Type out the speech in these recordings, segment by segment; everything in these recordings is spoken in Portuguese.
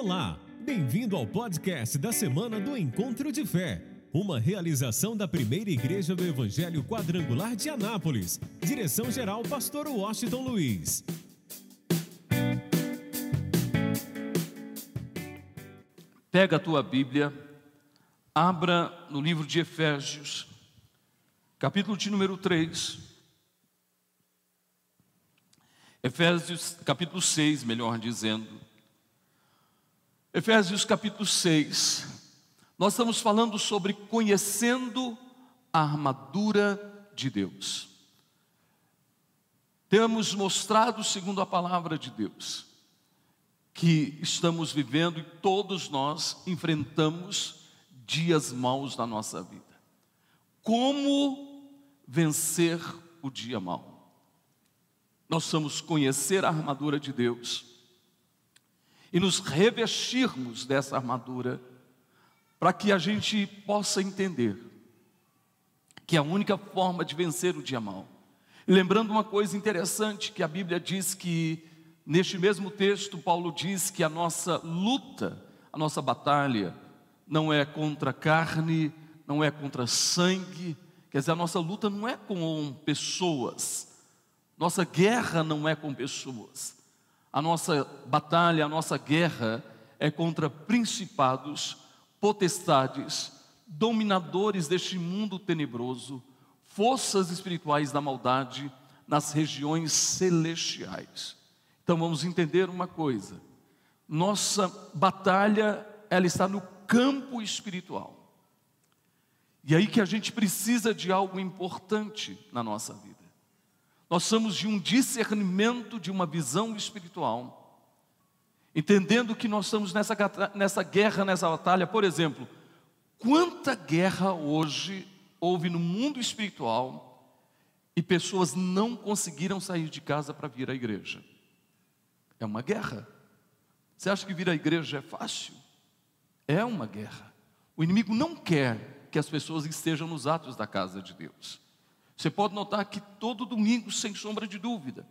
Olá, bem-vindo ao podcast da semana do Encontro de Fé, uma realização da primeira igreja do Evangelho Quadrangular de Anápolis. Direção-geral, Pastor Washington Luiz. Pega a tua Bíblia, abra no livro de Efésios, capítulo de número 3. Efésios, capítulo 6, melhor dizendo. Efésios capítulo 6, nós estamos falando sobre conhecendo a armadura de Deus. Temos mostrado, segundo a palavra de Deus, que estamos vivendo e todos nós enfrentamos dias maus na nossa vida. Como vencer o dia mau? Nós precisamos conhecer a armadura de Deus e nos revestirmos dessa armadura, para que a gente possa entender que é a única forma de vencer o dia mal. Lembrando uma coisa interessante que a Bíblia diz que neste mesmo texto Paulo diz que a nossa luta, a nossa batalha não é contra carne, não é contra sangue, quer dizer, a nossa luta não é com pessoas. Nossa guerra não é com pessoas. A nossa batalha, a nossa guerra é contra principados, potestades, dominadores deste mundo tenebroso, forças espirituais da maldade nas regiões celestiais. Então vamos entender uma coisa. Nossa batalha, ela está no campo espiritual. E aí que a gente precisa de algo importante na nossa vida. Nós somos de um discernimento, de uma visão espiritual, entendendo que nós estamos nessa, nessa guerra, nessa batalha. Por exemplo, quanta guerra hoje houve no mundo espiritual e pessoas não conseguiram sair de casa para vir à igreja? É uma guerra. Você acha que vir à igreja é fácil? É uma guerra. O inimigo não quer que as pessoas estejam nos atos da casa de Deus. Você pode notar que todo domingo, sem sombra de dúvida,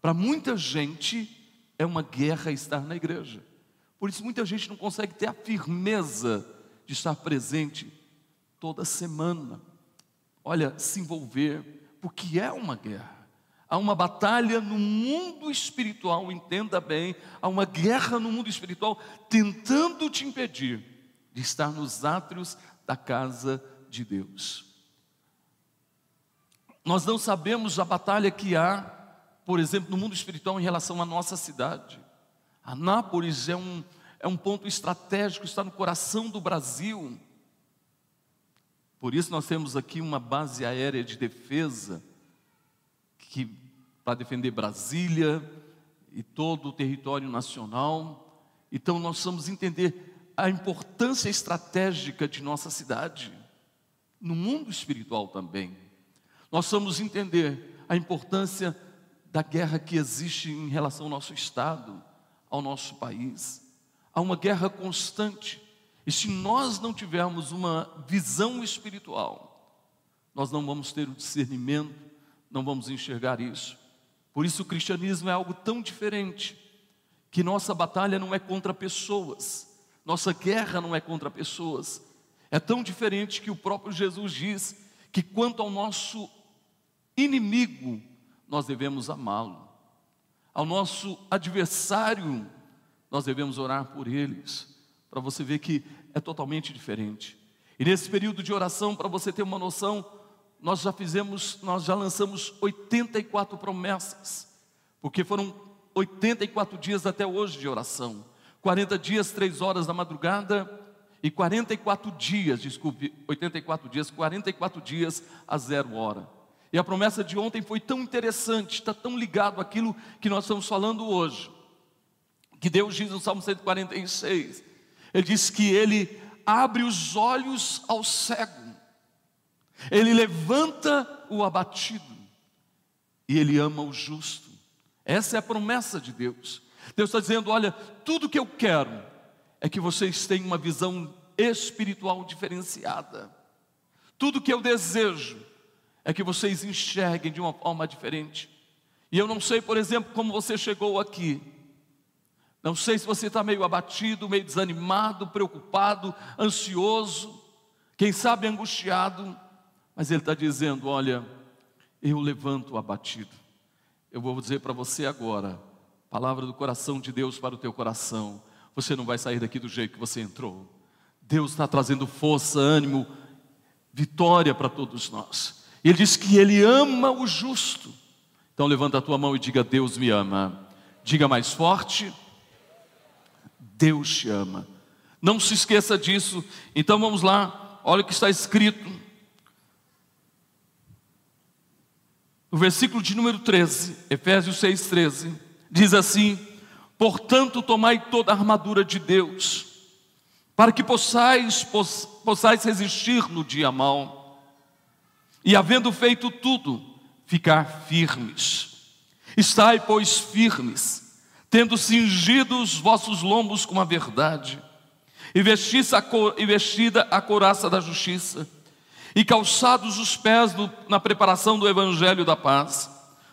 para muita gente é uma guerra estar na igreja. Por isso muita gente não consegue ter a firmeza de estar presente toda semana. Olha, se envolver, porque é uma guerra. Há uma batalha no mundo espiritual, entenda bem, há uma guerra no mundo espiritual tentando te impedir de estar nos átrios da casa de Deus. Nós não sabemos a batalha que há, por exemplo, no mundo espiritual em relação à nossa cidade. Anápolis é um, é um ponto estratégico, está no coração do Brasil. Por isso nós temos aqui uma base aérea de defesa que para defender Brasília e todo o território nacional. Então nós precisamos entender a importância estratégica de nossa cidade no mundo espiritual também. Nós vamos entender a importância da guerra que existe em relação ao nosso Estado, ao nosso país. Há uma guerra constante. E se nós não tivermos uma visão espiritual, nós não vamos ter o discernimento, não vamos enxergar isso. Por isso o cristianismo é algo tão diferente, que nossa batalha não é contra pessoas, nossa guerra não é contra pessoas. É tão diferente que o próprio Jesus diz que quanto ao nosso inimigo, nós devemos amá-lo. Ao nosso adversário, nós devemos orar por eles, para você ver que é totalmente diferente. E nesse período de oração, para você ter uma noção, nós já fizemos, nós já lançamos 84 promessas, porque foram 84 dias até hoje de oração. 40 dias, 3 horas da madrugada e 44 dias, desculpe, 84 dias, 44 dias a zero hora. E a promessa de ontem foi tão interessante, está tão ligado àquilo que nós estamos falando hoje. Que Deus diz no Salmo 146, Ele diz que Ele abre os olhos ao cego, Ele levanta o abatido, e Ele ama o justo. Essa é a promessa de Deus. Deus está dizendo: olha, tudo que eu quero é que vocês tenham uma visão espiritual diferenciada. Tudo que eu desejo é que vocês enxerguem de uma forma diferente. E eu não sei, por exemplo, como você chegou aqui. Não sei se você está meio abatido, meio desanimado, preocupado, ansioso, quem sabe angustiado, mas Ele está dizendo: Olha, eu levanto o abatido. Eu vou dizer para você agora, palavra do coração de Deus para o teu coração. Você não vai sair daqui do jeito que você entrou. Deus está trazendo força, ânimo, vitória para todos nós. Ele diz que Ele ama o justo. Então levanta a tua mão e diga: Deus me ama. Diga mais forte: Deus te ama. Não se esqueça disso. Então vamos lá, olha o que está escrito. No versículo de número 13, Efésios 6,13, diz assim: Portanto, tomai toda a armadura de Deus, para que possais, possais resistir no dia mau, e havendo feito tudo, ficar firmes. Estai, pois, firmes, tendo cingido os vossos lombos com a verdade, e, e vestida a couraça da justiça, e calçados os pés do, na preparação do evangelho da paz,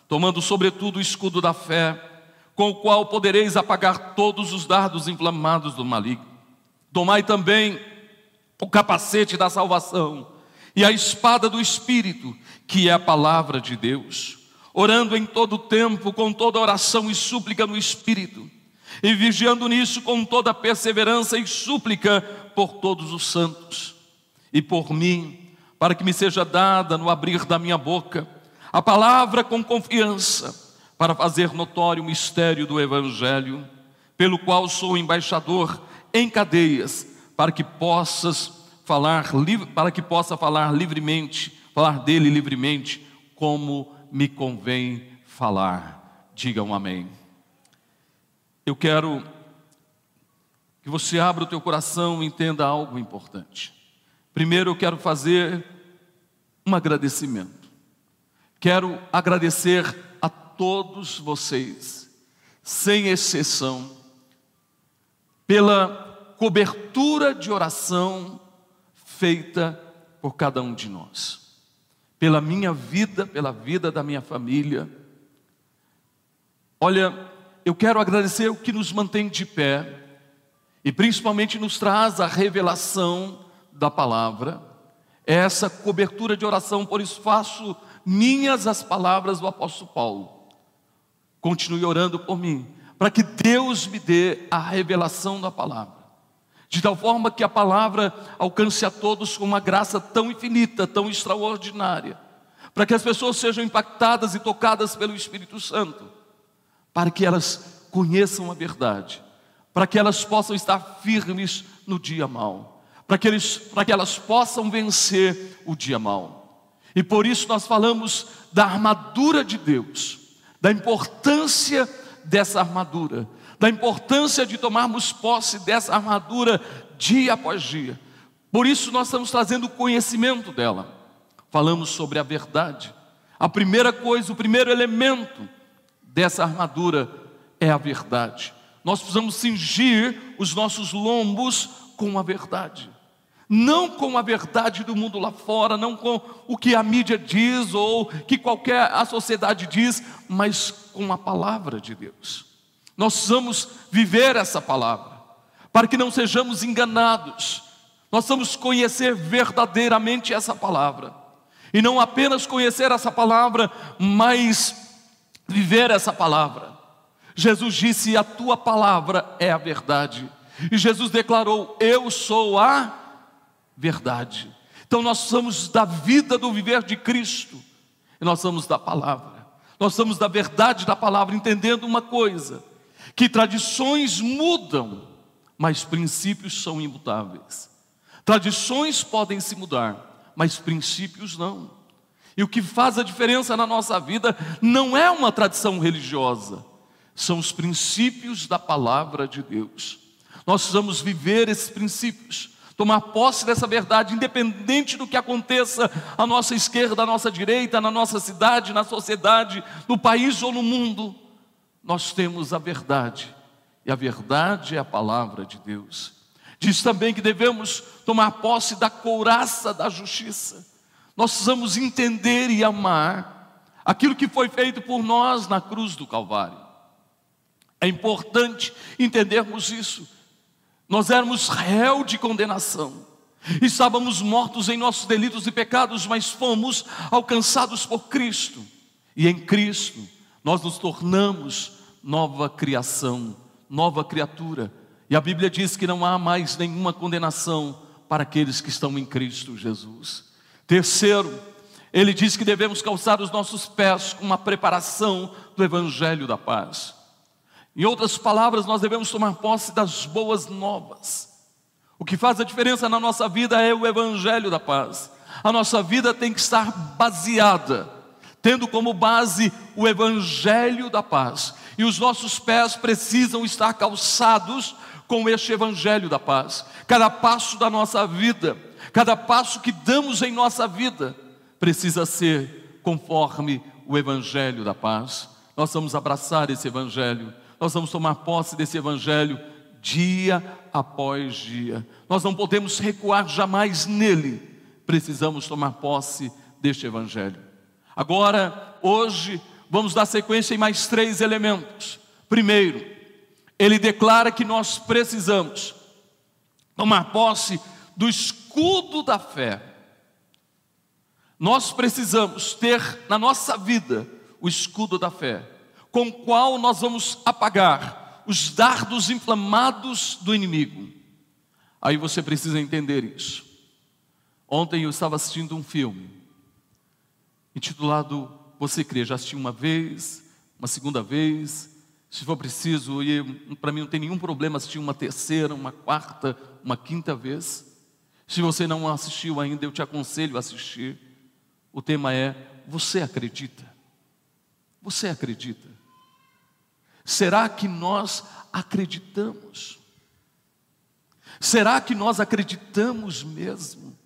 tomando sobretudo o escudo da fé, com o qual podereis apagar todos os dardos inflamados do maligno. Tomai também o capacete da salvação e a espada do Espírito, que é a palavra de Deus, orando em todo tempo, com toda oração e súplica no Espírito, e vigiando nisso com toda perseverança e súplica por todos os santos, e por mim, para que me seja dada no abrir da minha boca a palavra com confiança, para fazer notório o mistério do Evangelho, pelo qual sou embaixador em cadeias, para que possas falar, para que possa falar livremente, falar dele livremente, como me convém falar. Digam amém. Eu quero que você abra o teu coração e entenda algo importante. Primeiro eu quero fazer um agradecimento. Quero agradecer a todos vocês, sem exceção, pela cobertura de oração feita por cada um de nós, pela minha vida, pela vida da minha família. Olha, eu quero agradecer o que nos mantém de pé e principalmente nos traz a revelação da palavra, é essa cobertura de oração, por isso faço minhas as palavras do apóstolo Paulo. Continue orando por mim, para que Deus me dê a revelação da palavra, de tal forma que a palavra alcance a todos com uma graça tão infinita, tão extraordinária, para que as pessoas sejam impactadas e tocadas pelo Espírito Santo, para que elas conheçam a verdade, para que elas possam estar firmes no dia mau para que, eles, para que elas possam vencer o dia mau. E por isso nós falamos da armadura de Deus, da importância dessa armadura, da importância de tomarmos posse dessa armadura dia após dia. Por isso nós estamos trazendo conhecimento dela. Falamos sobre a verdade. A primeira coisa, o primeiro elemento dessa armadura é a verdade. Nós precisamos cingir os nossos lombos com a verdade não com a verdade do mundo lá fora, não com o que a mídia diz ou que qualquer a sociedade diz, mas com a palavra de Deus. Nós precisamos viver essa palavra, para que não sejamos enganados. Nós precisamos conhecer verdadeiramente essa palavra, e não apenas conhecer essa palavra, mas viver essa palavra. Jesus disse: A tua palavra é a verdade. E Jesus declarou: Eu sou a verdade. Então nós somos da vida do viver de Cristo, e nós somos da palavra, nós somos da verdade da palavra, entendendo uma coisa: que tradições mudam, mas princípios são imutáveis. Tradições podem se mudar, mas princípios não. E o que faz a diferença na nossa vida não é uma tradição religiosa, são os princípios da palavra de Deus. Nós precisamos viver esses princípios tomar posse dessa verdade, independente do que aconteça à nossa esquerda, à nossa direita, na nossa cidade, na sociedade, no país ou no mundo, nós temos a verdade, e a verdade é a palavra de Deus. Diz também que devemos tomar posse da couraça da justiça. Nós precisamos entender e amar aquilo que foi feito por nós na cruz do Calvário. É importante entendermos isso. Nós éramos réu de condenação. Estávamos mortos em nossos delitos e pecados, mas fomos alcançados por Cristo. E em Cristo nós nos tornamos nova criação, nova criatura. E a Bíblia diz que não há mais nenhuma condenação para aqueles que estão em Cristo Jesus. Terceiro, ele diz que devemos calçar os nossos pés com uma preparação do Evangelho da paz. Em outras palavras, nós devemos tomar posse das boas novas. O que faz a diferença na nossa vida é o Evangelho da paz. A nossa vida tem que estar baseada, tendo como base o Evangelho da paz. E os nossos pés precisam estar calçados com este Evangelho da paz. Cada passo da nossa vida, cada passo que damos em nossa vida, precisa ser conforme o Evangelho da paz. Nós vamos abraçar esse Evangelho, nós vamos tomar posse desse Evangelho dia após dia. Nós não podemos recuar jamais nele, precisamos tomar posse deste Evangelho. Agora, hoje, vamos dar sequência em mais três elementos. Primeiro, ele declara que nós precisamos tomar posse do escudo da fé. Nós precisamos ter na nossa vida o escudo da fé, com o qual nós vamos apagar os dardos inflamados do inimigo. Aí você precisa entender isso. Ontem eu estava assistindo um filme intitulado Você crê? Já assisti uma vez, uma segunda vez. Se for preciso, para mim não tem nenhum problema assistir uma terceira, uma quarta, uma quinta vez. Se você não assistiu ainda, eu te aconselho a assistir. O tema é: Você acredita? Você acredita? Será que nós acreditamos? Será que nós acreditamos mesmo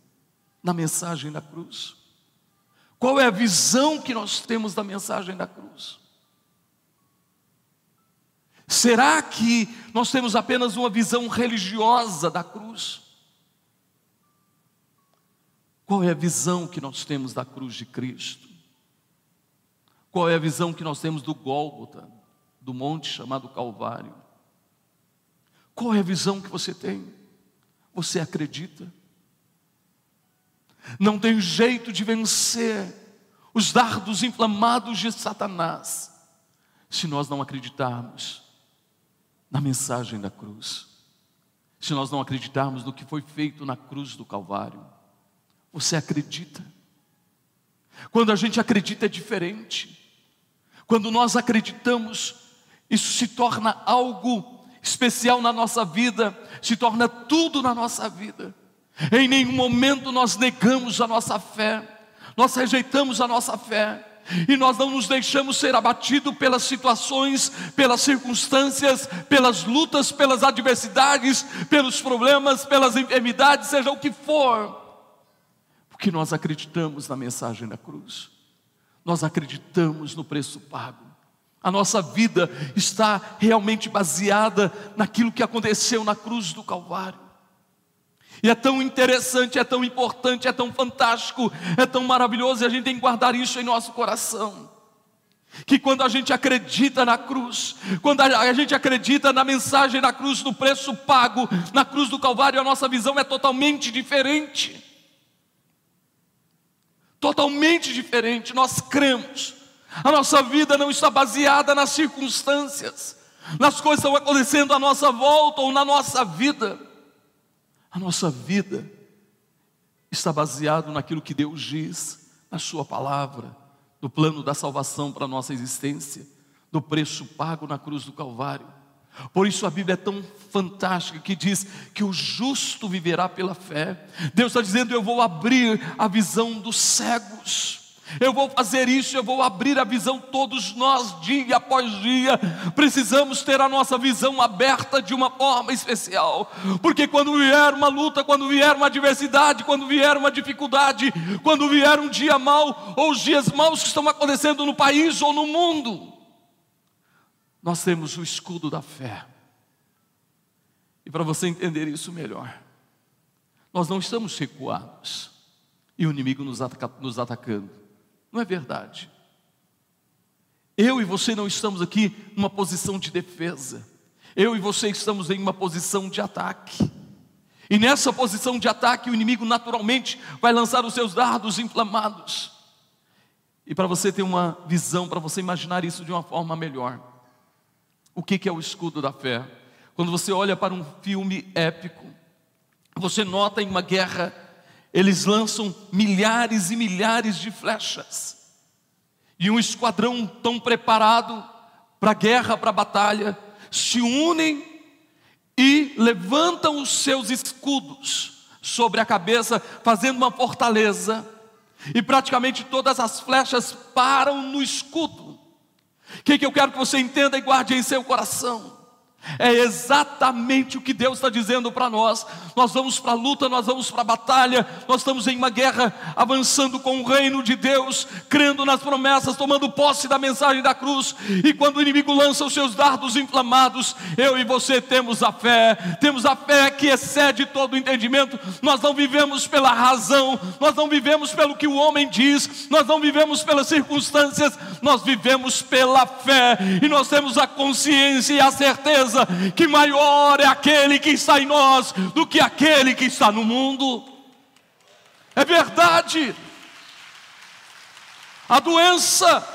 na mensagem da cruz? Qual é a visão que nós temos da mensagem da cruz? Será que nós temos apenas uma visão religiosa da cruz? Qual é a visão que nós temos da cruz de Cristo? Qual é a visão que nós temos do Gólgota? do monte chamado Calvário. Qual é a visão que você tem? Você acredita? Não tem jeito de vencer os dardos inflamados de Satanás se nós não acreditarmos na mensagem da cruz, se nós não acreditarmos no que foi feito na cruz do Calvário. Você acredita? Quando a gente acredita é diferente. Quando nós acreditamos, isso se torna algo especial na nossa vida, se torna tudo na nossa vida. Em nenhum momento nós negamos a nossa fé, nós rejeitamos a nossa fé, e nós não nos deixamos ser abatidos pelas situações, pelas circunstâncias, pelas lutas, pelas adversidades, pelos problemas, pelas enfermidades, seja o que for, porque nós acreditamos na mensagem da cruz, nós acreditamos no preço pago. A nossa vida está realmente baseada naquilo que aconteceu na cruz do Calvário. E é tão interessante, é tão importante, é tão fantástico, é tão maravilhoso, e a gente tem que guardar isso em nosso coração. Que quando a gente acredita na cruz, quando a gente acredita na mensagem da cruz, no preço pago, na cruz do Calvário, a nossa visão é totalmente diferente. Totalmente diferente, nós cremos a nossa vida não está baseada nas circunstâncias, nas coisas que estão acontecendo à nossa volta ou na nossa vida. A nossa vida está baseada naquilo que Deus diz, na Sua palavra, no plano da salvação para a nossa existência, do preço pago na cruz do Calvário. Por isso a Bíblia é tão fantástica que diz que o justo viverá pela fé. Deus está dizendo: Eu vou abrir a visão dos cegos. Eu vou fazer isso, eu vou abrir a visão. Todos nós, dia após dia, precisamos ter a nossa visão aberta de uma forma especial, porque quando vier uma luta, quando vier uma adversidade, quando vier uma dificuldade, quando vier um dia mau, ou os dias maus que estão acontecendo no país ou no mundo, nós temos o escudo da fé. E para você entender isso melhor, nós não estamos recuados e o inimigo nos, ataca, nos atacando. Não é verdade. Eu e você não estamos aqui numa posição de defesa. Eu e você estamos em uma posição de ataque. E nessa posição de ataque, o inimigo naturalmente vai lançar os seus dardos inflamados. E para você ter uma visão, para você imaginar isso de uma forma melhor, o que é o escudo da fé? Quando você olha para um filme épico, você nota em uma guerra, eles lançam milhares e milhares de flechas, e um esquadrão tão preparado para a guerra, para a batalha, se unem e levantam os seus escudos sobre a cabeça, fazendo uma fortaleza, e praticamente todas as flechas param no escudo. O que, que eu quero que você entenda e guarde em seu coração? É exatamente o que Deus está dizendo para nós. Nós vamos para a luta, nós vamos para a batalha, nós estamos em uma guerra, avançando com o reino de Deus, crendo nas promessas, tomando posse da mensagem da cruz. E quando o inimigo lança os seus dardos inflamados, eu e você temos a fé, temos a fé que excede todo o entendimento. Nós não vivemos pela razão, nós não vivemos pelo que o homem diz, nós não vivemos pelas circunstâncias, nós vivemos pela fé, e nós temos a consciência e a certeza certeza que maior é aquele que está em nós do que aquele que está no mundo. É verdade. A doença,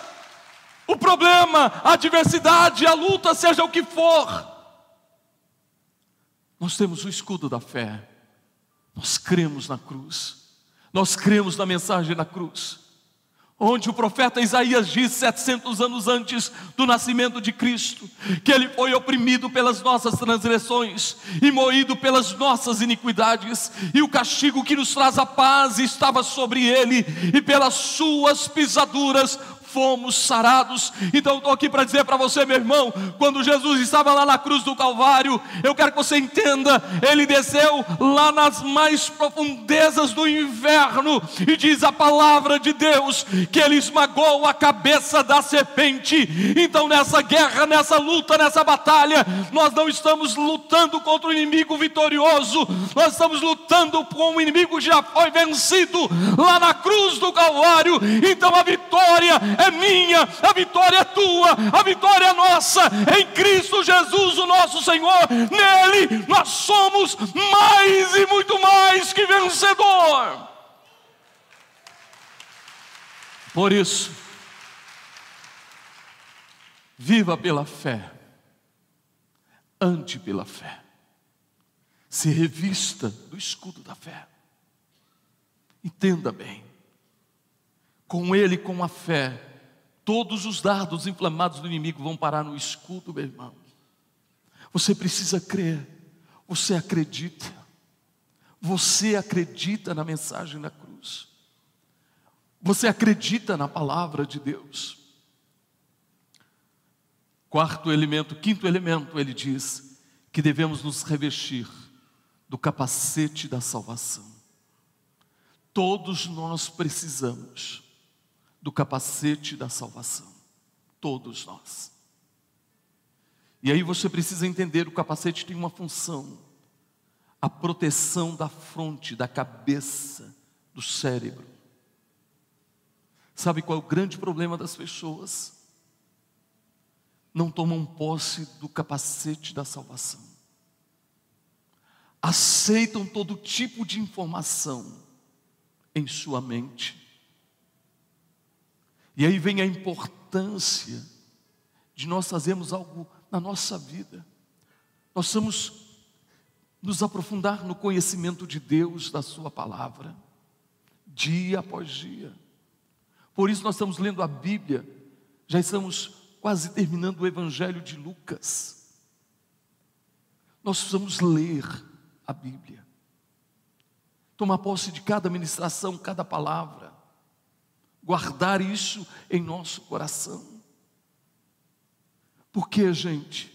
o problema, a adversidade, a luta, seja o que for, nós temos o escudo da fé, nós cremos na cruz, nós cremos na mensagem da cruz onde o profeta Isaías diz, 700 anos antes do nascimento de Cristo, que ele foi oprimido pelas nossas transgressões e moído pelas nossas iniquidades, e o castigo que nos traz a paz estava sobre ele, e pelas suas pisaduras fomos sarados. Então estou aqui para dizer para você, meu irmão, quando Jesus estava lá na cruz do Calvário, eu quero que você entenda, ele desceu lá nas mais profundezas do inferno, e diz a palavra de Deus que ele esmagou a cabeça da serpente. Então nessa guerra, nessa luta, nessa batalha, nós não estamos lutando contra o inimigo vitorioso, nós estamos lutando com o inimigo que já foi vencido lá na cruz do Calvário. Então a vitória é minha, a vitória é tua, a vitória é nossa, em Cristo Jesus, o nosso Senhor, nele nós somos mais e muito mais que vencedor. Por isso, viva pela fé, ande pela fé, se revista do escudo da fé. Entenda bem, com ele, com a fé, Todos os dardos inflamados do inimigo vão parar no escudo, meu irmão. Você precisa crer. Você acredita. Você acredita na mensagem da cruz. Você acredita na palavra de Deus. Quarto elemento, quinto elemento, ele diz que devemos nos revestir do capacete da salvação. Todos nós precisamos do capacete da salvação. Todos nós. E aí você precisa entender: o capacete tem uma função, a proteção da fronte, da cabeça, do cérebro. Sabe qual é o grande problema das pessoas? Não tomam posse do capacete da salvação. Aceitam todo tipo de informação em sua mente e aí vem a importância de nós fazermos algo na nossa vida. Nós vamos nos aprofundar no conhecimento de Deus, da Sua palavra, dia após dia. Por isso nós estamos lendo a Bíblia, já estamos quase terminando o Evangelho de Lucas. Nós precisamos ler a Bíblia, tomar posse de cada ministração, cada palavra guardar isso em nosso coração. Porque, gente,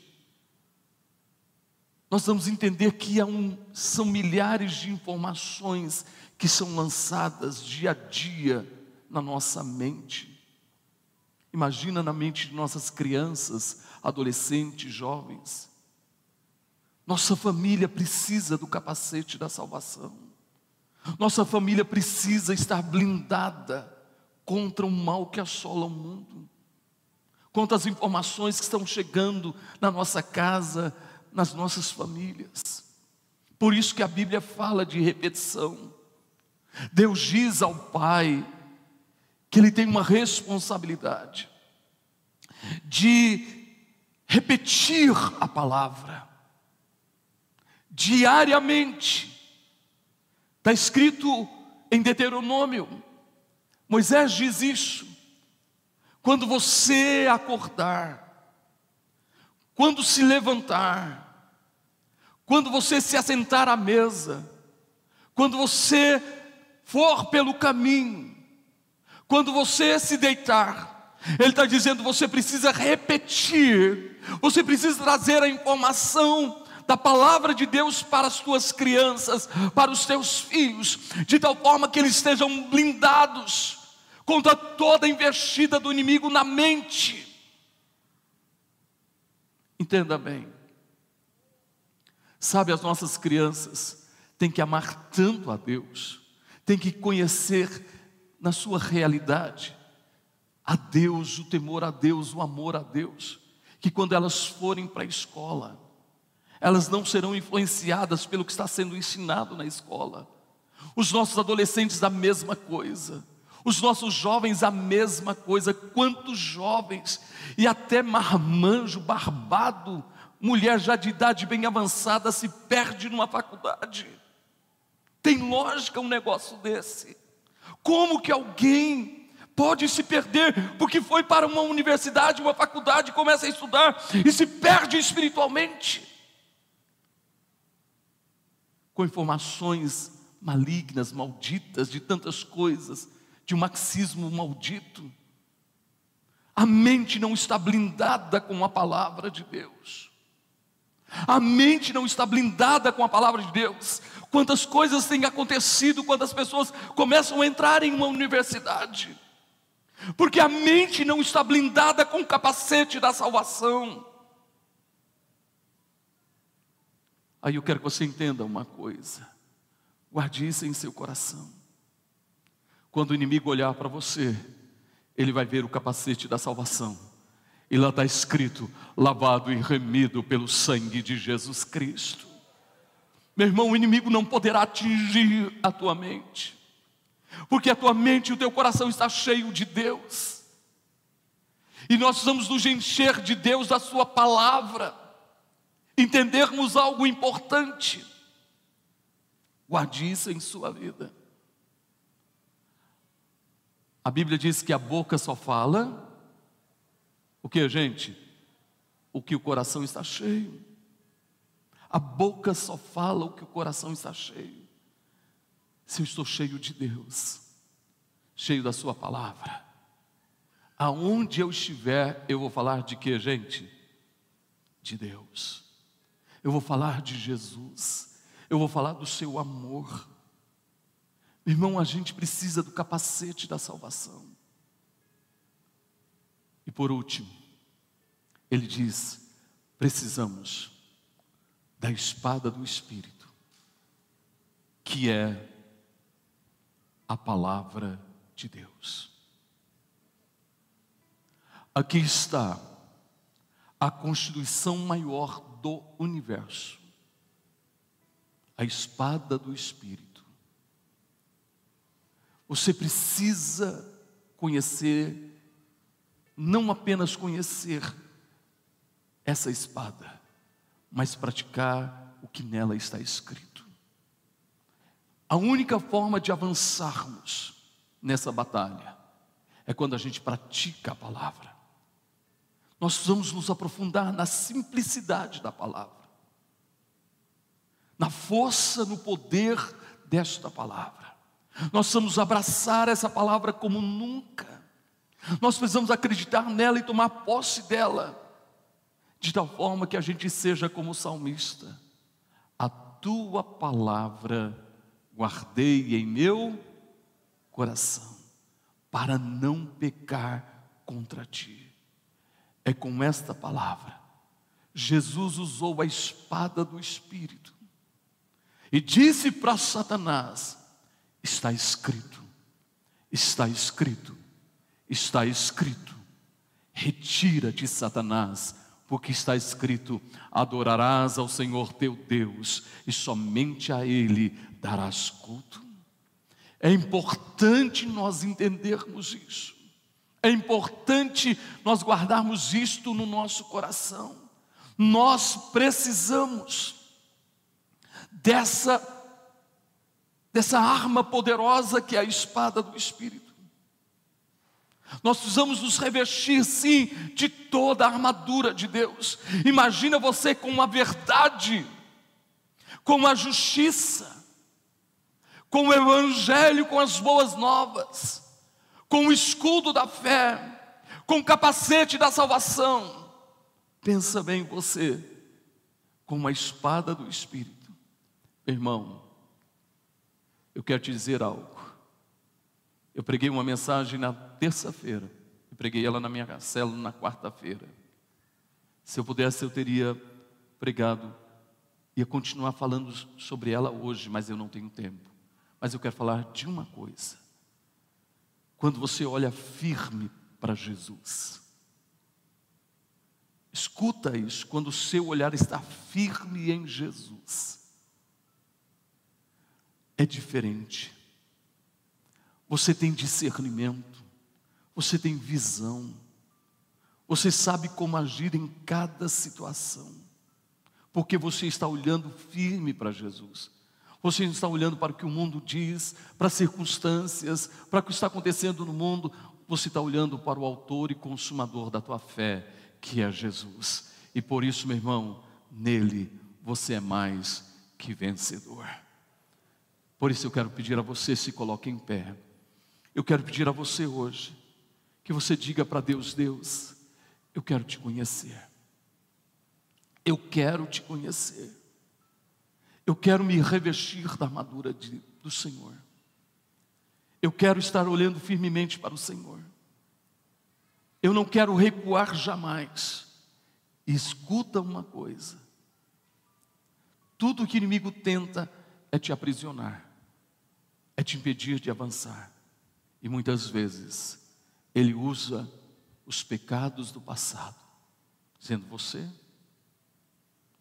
nós vamos entender que um, são milhares de informações que são lançadas dia a dia na nossa mente. Imagina na mente de nossas crianças, adolescentes, jovens. Nossa família precisa do capacete da salvação. Nossa família precisa estar blindada contra o mal que assola o mundo, quantas informações que estão chegando na nossa casa, nas nossas famílias. Por isso que a Bíblia fala de repetição. Deus diz ao Pai que ele tem uma responsabilidade de repetir a palavra diariamente. Está escrito em Deuteronômio, Moisés diz isso. Quando você acordar, quando se levantar, quando você se assentar à mesa, quando você for pelo caminho, quando você se deitar, ele está dizendo: você precisa repetir, você precisa trazer a informação da palavra de Deus para as tuas crianças, para os teus filhos, de tal forma que eles estejam blindados contra toda investida do inimigo na mente. Entenda bem, sabe, as nossas crianças têm que amar tanto a Deus, têm que conhecer na sua realidade a Deus, o temor a Deus, o amor a Deus, que quando elas forem para a escola, elas não serão influenciadas pelo que está sendo ensinado na escola. Os nossos adolescentes, a mesma coisa. Os nossos jovens, a mesma coisa. Quantos jovens, e até marmanjo, barbado, mulher já de idade bem avançada, se perde numa faculdade. Tem lógica um negócio desse? Como que alguém pode se perder porque foi para uma universidade, uma faculdade, começa a estudar e se perde espiritualmente? com informações malignas, malditas, de tantas coisas, de um marxismo maldito. A mente não está blindada com a palavra de Deus. A mente não está blindada com a palavra de Deus. Quantas coisas têm acontecido quando as pessoas começam a entrar em uma universidade, porque a mente não está blindada com o capacete da salvação. Aí eu quero que você entenda uma coisa. Guarde isso em seu coração. Quando o inimigo olhar para você, ele vai ver o capacete da salvação. E lá está escrito: lavado e remido pelo sangue de Jesus Cristo. Meu irmão, o inimigo não poderá atingir a tua mente, porque a tua mente e o teu coração está cheio de Deus. E nós precisamos nos encher de Deus, da Sua palavra entendermos algo importante. Guarde isso em sua vida. A Bíblia diz que a boca só fala o que, gente? O que o coração está cheio. A boca só fala o que o coração está cheio. Se eu estou cheio de Deus, cheio da Sua palavra, aonde eu estiver, eu vou falar de que, gente? De Deus eu vou falar de Jesus, eu vou falar do seu amor. Irmão, a gente precisa do capacete da salvação. E por último, ele diz: precisamos da espada do Espírito, que é a palavra de Deus. Aqui está a constituição maior do universo a espada do Espírito. Você precisa conhecer, não apenas conhecer essa espada, mas praticar o que nela está escrito. A única forma de avançarmos nessa batalha é quando a gente pratica a palavra. Nós precisamos nos aprofundar na simplicidade da palavra, na força, no poder desta palavra. Nós precisamos abraçar essa palavra como nunca. Nós precisamos acreditar nela e tomar posse dela, de tal forma que a gente seja como o salmista. A tua palavra guardei em meu coração, para não pecar contra ti é com esta palavra. Jesus usou a espada do Espírito e disse para Satanás: Está escrito, está escrito, está escrito. Retira-te, Satanás, porque está escrito: adorarás ao Senhor teu Deus e somente a Ele darás culto. É importante nós entendermos isso. É importante nós guardarmos isto no nosso coração. Nós precisamos dessa dessa arma poderosa que é a espada do espírito. Nós precisamos nos revestir, sim, de toda a armadura de Deus. Imagina você com a verdade, com a justiça, com o evangelho, com as boas novas, com o escudo da fé, com o capacete da salvação. Pensa bem você, com a espada do Espírito. Irmão, eu quero te dizer algo. Eu preguei uma mensagem na terça-feira, e preguei ela na minha célula na quarta-feira. Se eu pudesse, eu teria pregado, ia continuar falando sobre ela hoje, mas eu não tenho tempo. Mas eu quero falar de uma coisa. Quando você olha firme para Jesus, escuta isso, quando o seu olhar está firme em Jesus, é diferente você tem discernimento, você tem visão, você sabe como agir em cada situação, porque você está olhando firme para Jesus. Você está olhando para o que o mundo diz, para as circunstâncias, para o que está acontecendo no mundo. Você está olhando para o autor e consumador da tua fé, que é Jesus. E por isso, meu irmão, nele você é mais que vencedor. Por isso eu quero pedir a você se coloque em pé. Eu quero pedir a você hoje que você diga para Deus: Deus, eu quero te conhecer. Eu quero te conhecer. Eu quero me revestir da armadura de, do Senhor. Eu quero estar olhando firmemente para o Senhor. Eu não quero recuar jamais. E escuta uma coisa: tudo que o inimigo tenta é te aprisionar, é te impedir de avançar. E muitas vezes ele usa os pecados do passado, dizendo: Você,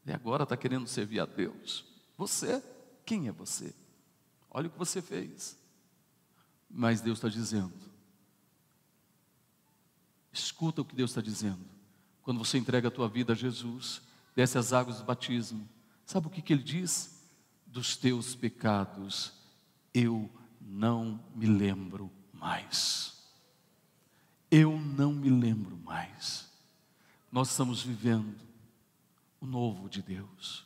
e agora está querendo servir a Deus. Você, quem é você? Olha o que você fez. Mas Deus está dizendo: Escuta o que Deus está dizendo. Quando você entrega a tua vida a Jesus, desce as águas do batismo, sabe o que, que ele diz? Dos teus pecados eu não me lembro mais. Eu não me lembro mais. Nós estamos vivendo o novo de Deus.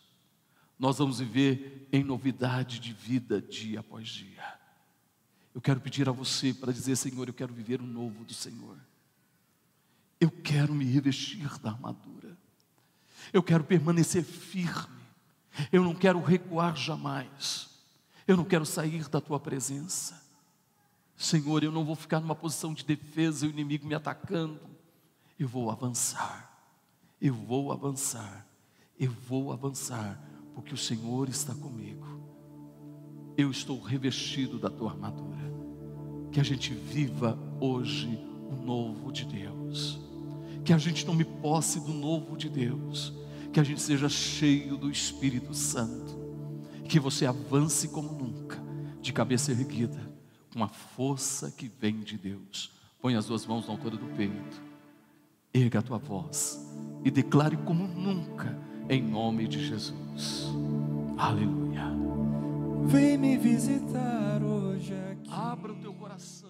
Nós vamos viver em novidade de vida dia após dia. Eu quero pedir a você para dizer, Senhor, eu quero viver o novo do Senhor. Eu quero me revestir da armadura. Eu quero permanecer firme. Eu não quero recuar jamais. Eu não quero sair da tua presença. Senhor, eu não vou ficar numa posição de defesa, o inimigo me atacando. Eu vou avançar, eu vou avançar, eu vou avançar, porque o Senhor está comigo. Eu estou revestido da tua armadura. Que a gente viva hoje o novo de Deus. Que a gente tome posse do novo de Deus. Que a gente seja cheio do Espírito Santo que você avance como nunca, de cabeça erguida, com a força que vem de Deus. Põe as duas mãos na altura do peito, erga a tua voz e declare como nunca, em nome de Jesus. Aleluia. Vem me visitar hoje aqui. Abra o teu coração.